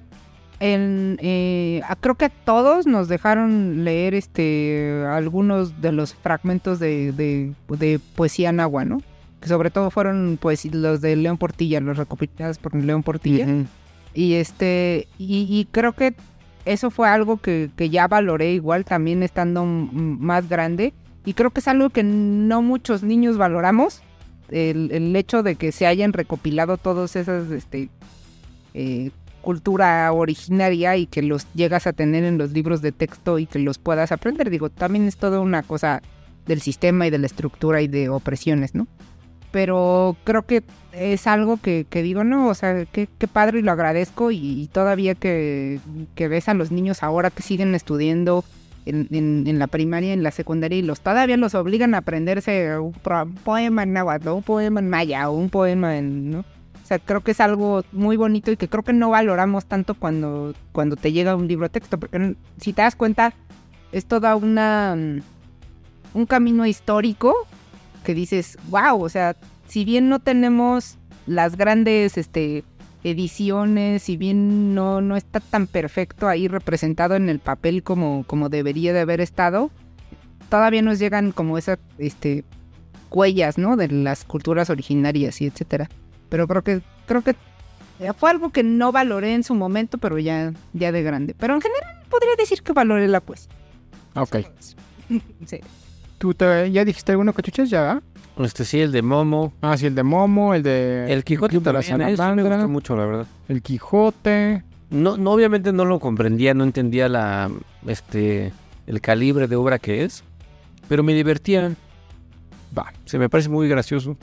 en, eh, a- creo que a todos nos dejaron leer este algunos de los fragmentos de, de, de poesía náhuatl, ¿no? Que sobre todo fueron pues los de León Portilla, los recopilados por León Portilla. Y este, y, y creo que eso fue algo que, que ya valoré igual también estando más grande. Y creo que es algo que no muchos niños valoramos. El, el hecho de que se hayan recopilado todos esas este, eh, cultura originaria y que los llegas a tener en los libros de texto y que los puedas aprender. Digo, también es toda una cosa del sistema y de la estructura y de opresiones, ¿no? Pero creo que es algo que, digo, no, o sea, qué, padre y lo agradezco y, todavía que, que ves a los niños ahora que siguen estudiando en, en- en la primaria, en la secundaria y los todavía los obligan a aprenderse un, poema en náhuatl, un poema en maya un poema en, ¿no? O sea, creo que es algo muy bonito y que creo que no valoramos tanto cuando, cuando te llega un libro texto, porque si te das cuenta, es toda una mm, un camino histórico que dices, wow, o sea, si bien no tenemos las grandes este, ediciones, si bien no, no está tan perfecto ahí representado en el papel como, como debería de haber estado, todavía nos llegan como esas este, huellas, ¿no? De las culturas originarias y etcétera. Pero creo que, creo que fue algo que no valoré en su momento, pero ya, ya de grande. Pero en general podría decir que valoré la poesía. Ok. Sí. ¿Tú te- ya dijiste alguno, cachuchas? ¿Ya? Este sí, el de Momo. Ah, sí, el de Momo, el de... El Quijote la también, ¿eh? Me gustó mucho, la verdad. El Quijote. No, no, obviamente no lo comprendía, no entendía la, este, el calibre de obra que es, pero me divertían. Va. Se me parece muy gracioso.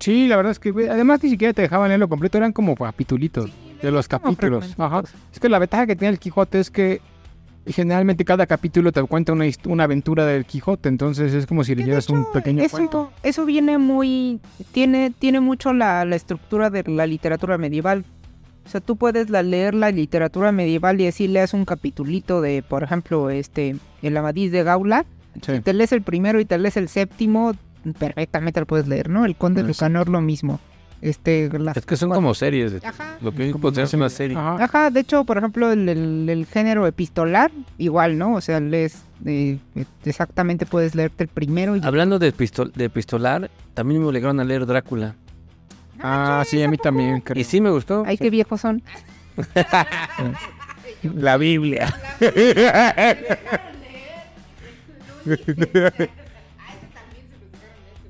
Sí, la verdad es que, además ni siquiera te dejaban leerlo completo, eran como capitulitos de los capítulos. Ajá. Es que la ventaja que tiene el Quijote es que generalmente cada capítulo te cuenta una, una aventura del Quijote, entonces es como si leyeras un pequeño eso, cuento. Eso viene muy... Tiene, tiene mucho la, la estructura de la literatura medieval. O sea, tú puedes la- leer la literatura medieval y así leas un capitulito de, por ejemplo, este, El Amadís de Gaula. Sí. Te lees el primero y te lees el séptimo, perfectamente lo puedes leer, ¿no? El Conde de Lucanor lo mismo. Este, la- Es que son como series. de- Ajá. Lo que Como es una serie. Ajá. Ajá, de hecho, por ejemplo, el, el- el género epistolar, igual, ¿no? O sea, lees, eh, exactamente puedes leerte el primero y... Hablando de, pistol, de pistolar, también me obligaron a leer Drácula. Ah, sí, a mí también, creo. Y sí me gustó. Ay, qué viejos son. La Biblia.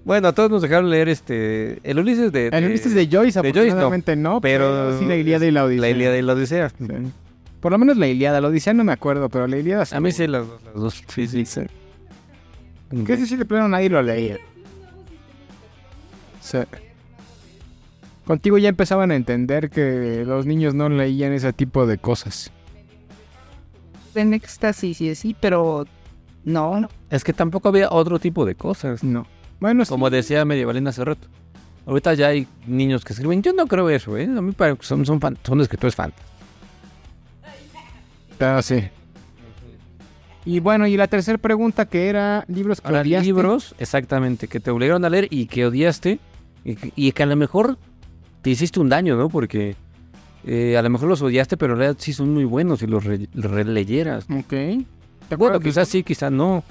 bueno, a todos nos dejaron leer este el Ulises de, El Ulises de Joyce, de Joyce, no, pero sí la Ilíada y la Odisea. la Ilíada y la Odisea. Sí. Por lo menos la Ilíada, la Odisea no me acuerdo, pero la Ilíada sí. A mí sí las dos, las dos. Sí, sí. Que ese sí de plano nadie lo leía. Sí. Contigo ya empezaban a entender que los niños no leían ese tipo de cosas. En éxtasis y así, pero no, no. Es que tampoco había otro tipo de cosas. No. Bueno, sí. Como decía Medievalina hace rato. Ahorita ya hay niños que escriben. Yo no creo eso, ¿eh? A mí son, son, fan- son escritores fan. Ah, sí. Y bueno, y la tercera pregunta que era libros que Ahora, odiaste. libros, exactamente, que te obligaron a leer y que odiaste. Y, que- y que a lo mejor te hiciste un daño, ¿no? Porque eh, a lo mejor los odiaste, pero en realidad sí son muy buenos si los re- releyeras. Ok. ¿Te Bueno, quizás sí, quizás no.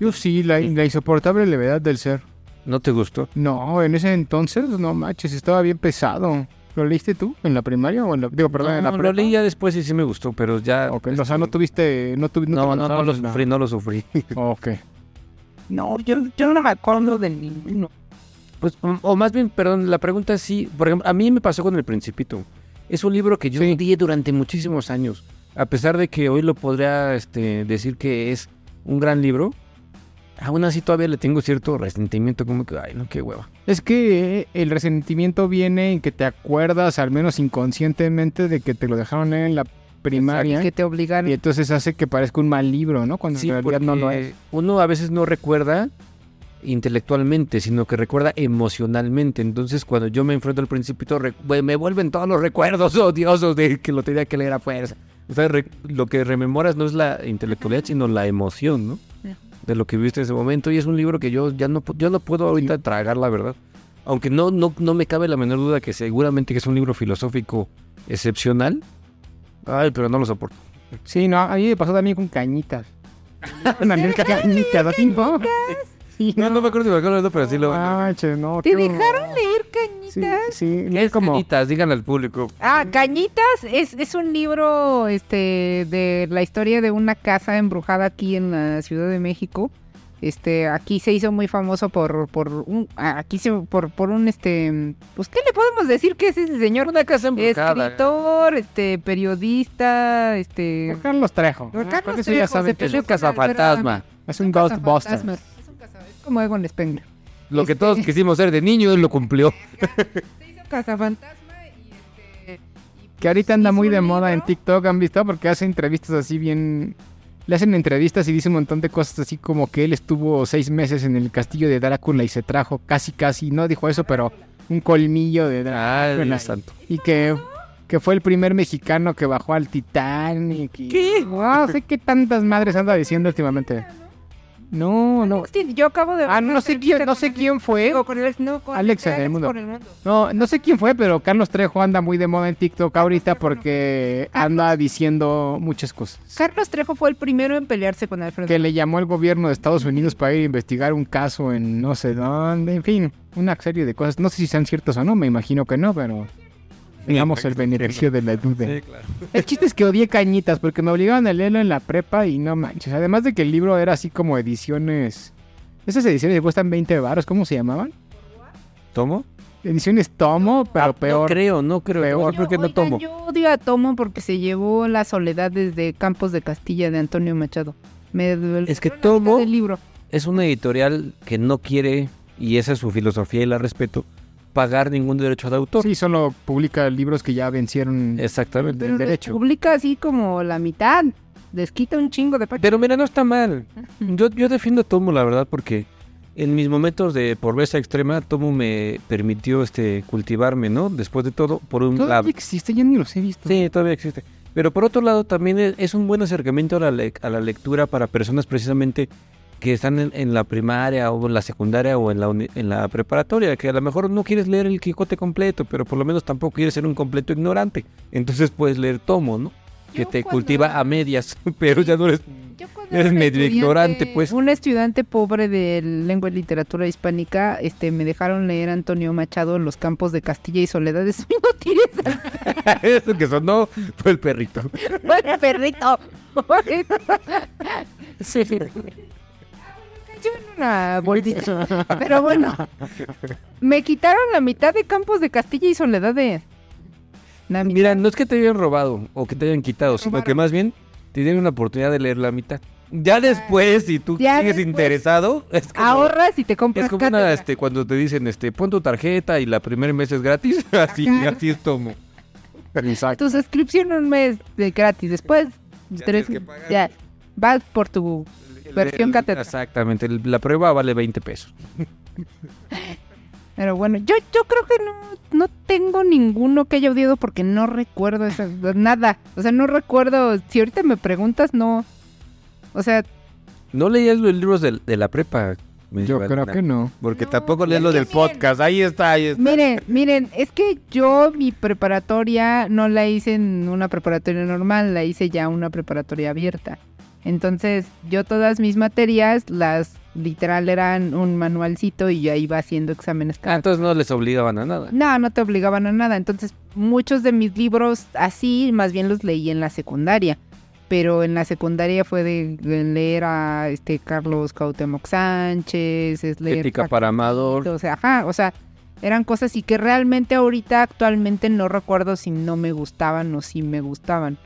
Yo sí, la, la insoportable levedad del ser. ¿No te gustó? No, en ese entonces, no manches, estaba bien pesado. ¿Lo leíste tú en la primaria o en la, digo, perdón, en la no, lo leí ya después y sí me gustó, pero ya... Ok, o sea, no tuviste, no tuviste, No, te no, no gustaron lo sufrí, no lo sufrí. Ok. No, yo, yo no me acuerdo de ninguno. Pues, o- o más bien, perdón, la pregunta es sí, por ejemplo, a mí me pasó con El Principito. Es un libro que yo Sí. odié durante muchísimos años. A pesar de que hoy lo podría este, decir que es un gran libro, aún así todavía le tengo cierto resentimiento, como que, ay, no, qué hueva. Es que eh, el resentimiento viene en que te acuerdas, al menos inconscientemente, de que te lo dejaron leer en la primaria. Que te obligan. Y entonces hace que parezca un mal libro, ¿no? Cuando Sí, en realidad no lo es. uno a veces no recuerda intelectualmente, sino que recuerda emocionalmente. Entonces, cuando yo me enfrento al Principito, me vuelven todos los recuerdos odiosos de que lo tenía que leer a fuerza. O sea, lo que rememoras no es la intelectualidad, sino la emoción, ¿no? De lo que viste en ese momento. Y es un libro que yo ya no, yo no puedo ahorita tragar, la verdad. Aunque no, no, no me cabe la menor duda que seguramente que es un libro filosófico excepcional. Ay, pero no lo soporto. Sí, no, a mí me pasó también con cañitas. Neta cañitas, ¿así no? Sí, No, no me acuerdo si me acuerdo, pero sí lo... Ah, che, no. ¿Te dejaron leer Sí, cañitas? sí, ¿Qué es como... Cañitas? Díganle al público. Ah, Cañitas es, es un libro este de la historia de una casa embrujada aquí en la Ciudad de México. Este, aquí se hizo muy famoso por, por un, aquí se, por, por un este, pues, ¿qué le podemos decir que es ese señor? Una casa embrujada. Escritor, este, periodista, este... Por Carlos Trejo. Por Carlos porque eso ya Trejo, saben se que Es un cazafantasma. es un cazafantasmas. Es un caza- es como Egon Spengler. Lo que Este- todos quisimos ser de niño, él lo cumplió. Se hizo cazafantasma y este... Que ahorita anda muy de moda en. TikTok, ¿han visto? Porque hace entrevistas así bien... Le hacen entrevistas y dice un montón de cosas así como que él estuvo seis meses en el castillo de Drácula y se trajo casi casi, no dijo eso, pero un colmillo de Drácula. Ah, santo. Y que, que fue el primer mexicano que bajó al Titanic. y- ¿Qué? Wow, sé qué tantas madres anda diciendo últimamente. No, no. Agustín, Yo acabo de... Ah, no sé quién, no sé quién fue. Con el, no, con Alex Alex en el mundo. con el mundo. No, no sé quién fue, pero Carlos Trejo anda muy de moda en TikTok ahorita porque anda diciendo muchas cosas. Carlos Trejo fue el primero en pelearse con Alfredo. Que le llamó al gobierno de Estados Unidos para ir a investigar un caso en no sé dónde, en fin, una serie de cosas. No sé si sean ciertas o no, me imagino que no, pero Tengamos el beneficio de la duda. Sí, claro. El chiste es que odié cañitas porque me obligaban a leerlo en la prepa y no manches. Además de que el libro era así como ediciones. Esas ediciones que cuestan 20 baros, ¿cómo se llamaban? ¿Tomo? Ediciones tomo, pero Ah, peor. No creo, no creo. Peor. Yo creo que no tomo. Yo odio a Tomo porque se llevó la soledad desde Campos de Castilla de Antonio Machado. Me duele. Es que Tomo- libro. Es una editorial que no quiere, y esa es su filosofía y la respeto, pagar ningún derecho de autor. Sí, solo publica libros que ya vencieron. Exactamente. del Pero les derecho. publica así como la mitad. Les quita un chingo de páginas. Pero mira, no está mal. Yo, yo defiendo a Tomo, la verdad, porque en mis momentos de pobreza extrema, Tomo me permitió este cultivarme, ¿no? Después de todo, por un Todavía lado. existe, ya ni los he visto. Sí, todavía existe. Pero por otro lado, también es, es un buen acercamiento a la, le- a la lectura para personas precisamente que están en, en la primaria o en la secundaria o en la, uni- en la preparatoria, que a lo mejor no quieres leer el Quijote completo, pero por lo menos tampoco quieres ser un completo ignorante. Entonces puedes leer Tomo, ¿no? Que Yo te cultiva a medias, pero ya no eres... Eres medio ignorante, pues. Un estudiante pobre de lengua y literatura hispánica, este, me dejaron leer Antonio Machado en los campos de Castilla y Soledad. Eso no al Eso que sonó fue el perrito. Bueno, perrito. Sí. Cayó en una bolsita. Pero bueno. Me quitaron la mitad de Campos de Castilla y Soledad de. La. Mira, no es que te hayan robado o que te hayan quitado, sino que más bien te dieron una oportunidad de leer la mitad. Ya después, si tú Ya sigues después. interesado, es como, Ahorras y te compras es como una, este, cuando te dicen, este, pon tu tarjeta y la primer mes es gratis, así, así es tomo. Exacto. Tu suscripción un mes de gratis. Después, Ya tres, tienes que pagar. ya, vas por tu versión cátedra. Exactamente, el- la prueba vale 20 pesos. Pero bueno, yo, yo creo que no, no tengo ninguno que haya odiado porque no recuerdo eso, nada. O sea, no recuerdo. Si ahorita me preguntas, no. O sea, No leías los libros de, la prepa. me Yo creo que no. Porque No, tampoco es lees lo que del miren. podcast. Ahí está, ahí está. miren, miren, es que yo mi preparatoria no la hice en una preparatoria normal, la hice ya una preparatoria abierta. Entonces, yo todas mis materias, las literal eran un manualcito y yo iba haciendo exámenes Ah, entonces no les obligaban a nada. No, no te obligaban a nada. Entonces, muchos de mis libros así, más bien los leí en la secundaria. Pero en la secundaria fue de, de leer a este Carlos Cuauhtémoc Sánchez, es leer Ética para amador. o sea, ajá, o sea, eran cosas y que realmente ahorita actualmente no recuerdo si no me gustaban o si me gustaban.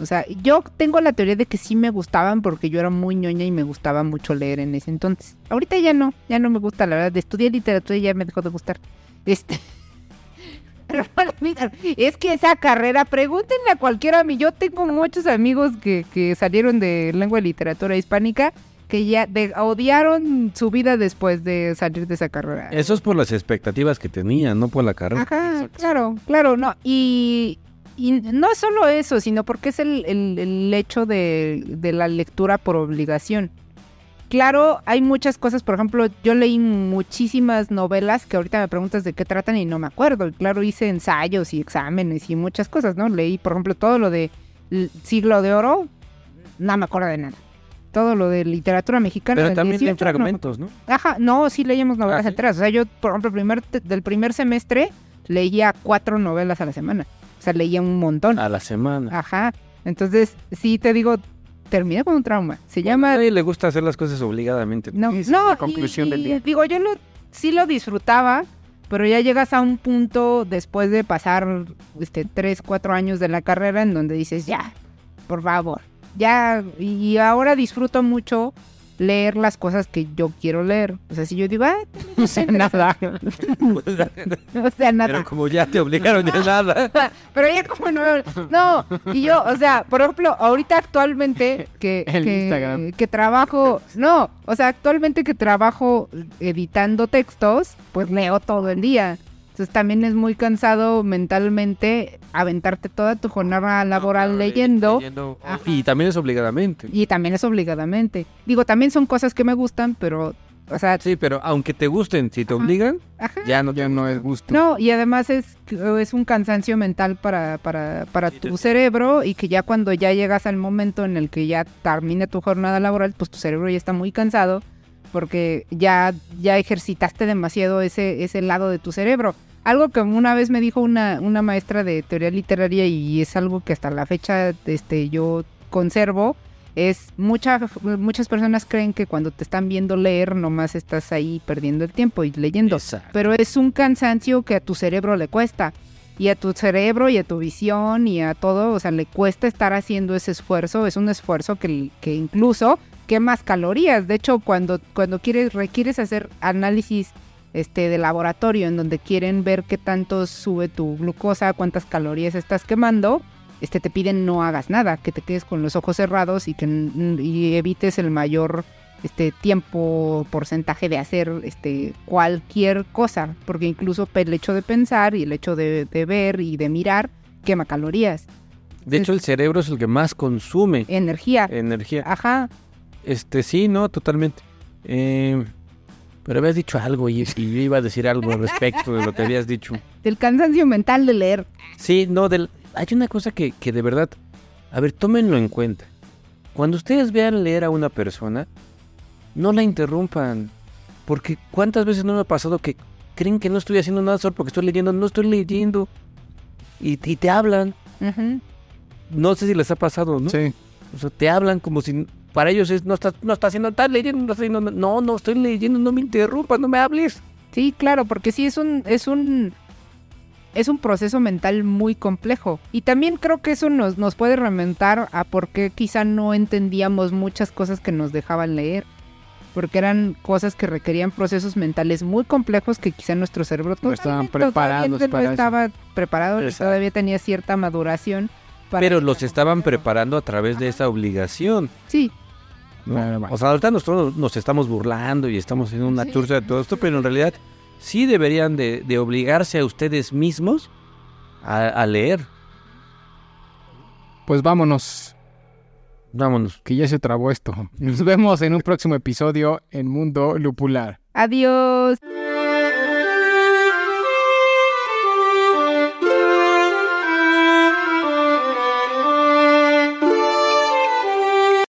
O sea, yo tengo la teoría de que sí me gustaban porque yo era muy ñoña y me gustaba mucho leer en ese entonces. Ahorita ya no, ya no me gusta, la verdad. Estudié literatura y ya me dejó de gustar. Este. Pero no olvidan, es que esa carrera, pregúntenle a cualquiera a mí. Yo tengo muchos amigos que, que salieron de lengua y literatura hispánica que ya de- odiaron su vida después de salir de esa carrera. Eso es por las expectativas que tenían, no por la carrera. Ajá, claro, claro, no. Y, y no solo eso, sino porque es el, el- el hecho de, de la lectura por obligación. Claro, hay muchas cosas, por ejemplo, yo leí muchísimas novelas que ahorita me preguntas de qué tratan y no me acuerdo. Y claro, hice ensayos y exámenes y muchas cosas, ¿no? Leí, por ejemplo, todo lo de Siglo de Oro, no me acuerdo de nada. Todo lo de literatura mexicana. Pero también 18, en no. fragmentos, ¿no? Ajá, no, sí leíamos novelas ¿Ah, sí? enteras. O sea, yo, por ejemplo, primer, del primer semestre leía cuatro novelas a la semana. O sea, leía un montón. A la semana. Ajá. Entonces, sí te digo, terminé con un trauma. Se A llama... nadie le gusta hacer las cosas obligadamente. No, Es no, la conclusión y- del día. Digo, yo lo, sí lo disfrutaba, pero ya llegas a un punto después de pasar este, tres, cuatro años de la carrera en donde dices, ya, por favor, ya, y ahora disfruto mucho leer las cosas que yo quiero leer. O sea, si yo digo, ah, no sé nada. o sea, nada. Pero como ya te obligaron ya nada. Pero ya como no... No, y yo, o sea, por ejemplo, ahorita actualmente que, El que, Instagram. que trabajo... No, o sea, actualmente que trabajo editando textos, pues leo todo el día. Entonces también es muy cansado mentalmente aventarte toda tu jornada laboral leyendo. Y también es obligadamente. Y también es obligadamente. Digo, también son cosas que me gustan, pero, o sea, Sí, pero aunque te gusten, si te Ajá. obligan, ajá. ya no Ya no es gusto. No, y además es, es un cansancio mental para, para, para tu cerebro y que ya cuando ya llegas al momento en el que ya termine tu jornada laboral, pues tu cerebro ya está muy cansado porque ya, ya ejercitaste demasiado ese, ese lado de tu cerebro. Algo que una vez me dijo una, una maestra de teoría literaria y es algo que hasta la fecha este, yo conservo, es mucha, muchas personas creen que cuando te están viendo leer nomás estás ahí perdiendo el tiempo y leyendo, Exacto. pero es un cansancio que a tu cerebro le cuesta. Y a tu cerebro y a tu visión y a todo, o sea, le cuesta estar haciendo ese esfuerzo. Es un esfuerzo que, que incluso quemas calorías. De hecho, cuando, cuando quieres, requieres hacer análisis este, de laboratorio en donde quieren ver qué tanto sube tu glucosa, cuántas calorías estás quemando, este, te piden no hagas nada, que te quedes con los ojos cerrados y que y evites el mayor este tiempo porcentaje de hacer este cualquier cosa porque incluso el hecho de pensar y el hecho de, de ver y de mirar quema calorías De hecho, el cerebro es el que más consume energía energía. ajá Este, sí, no, totalmente. Eh, pero habías dicho algo y, y yo iba a decir algo al respecto de lo que habías dicho. del cansancio mental de leer Sí, no, del, hay una cosa que, que de verdad, a ver, tómenlo en cuenta. Cuando ustedes vean leer a una persona, no la interrumpan. Porque cuántas veces no me ha pasado que creen que no estoy haciendo nada solo porque estoy leyendo, no estoy leyendo. Y, y te hablan. No sé si les ha pasado, ¿no? Sí. O sea, te hablan como si para ellos es no está no está haciendo estás leyendo, no está haciendo no, no estoy leyendo, no me interrumpas, no me hables. Sí, claro, porque sí es un, es un, es un proceso mental muy complejo. Y también creo que eso nos, nos puede remontar a por qué quizá no entendíamos muchas cosas que nos dejaban leer. Porque eran cosas que requerían procesos mentales muy complejos que quizá nuestro cerebro No estaban preparados para no eso. estaba preparado Exacto. todavía tenía cierta maduración. para- Pero los estaban preparando a través de esa obligación. Sí, O sea, ahorita nosotros nos estamos burlando y estamos haciendo una churcha de todo esto, pero en realidad sí deberían de, de obligarse a ustedes mismos a, a leer. Pues vámonos, Vámonos. que ya se trabó esto. Nos vemos en un próximo episodio en Mundo Lupular. adiós.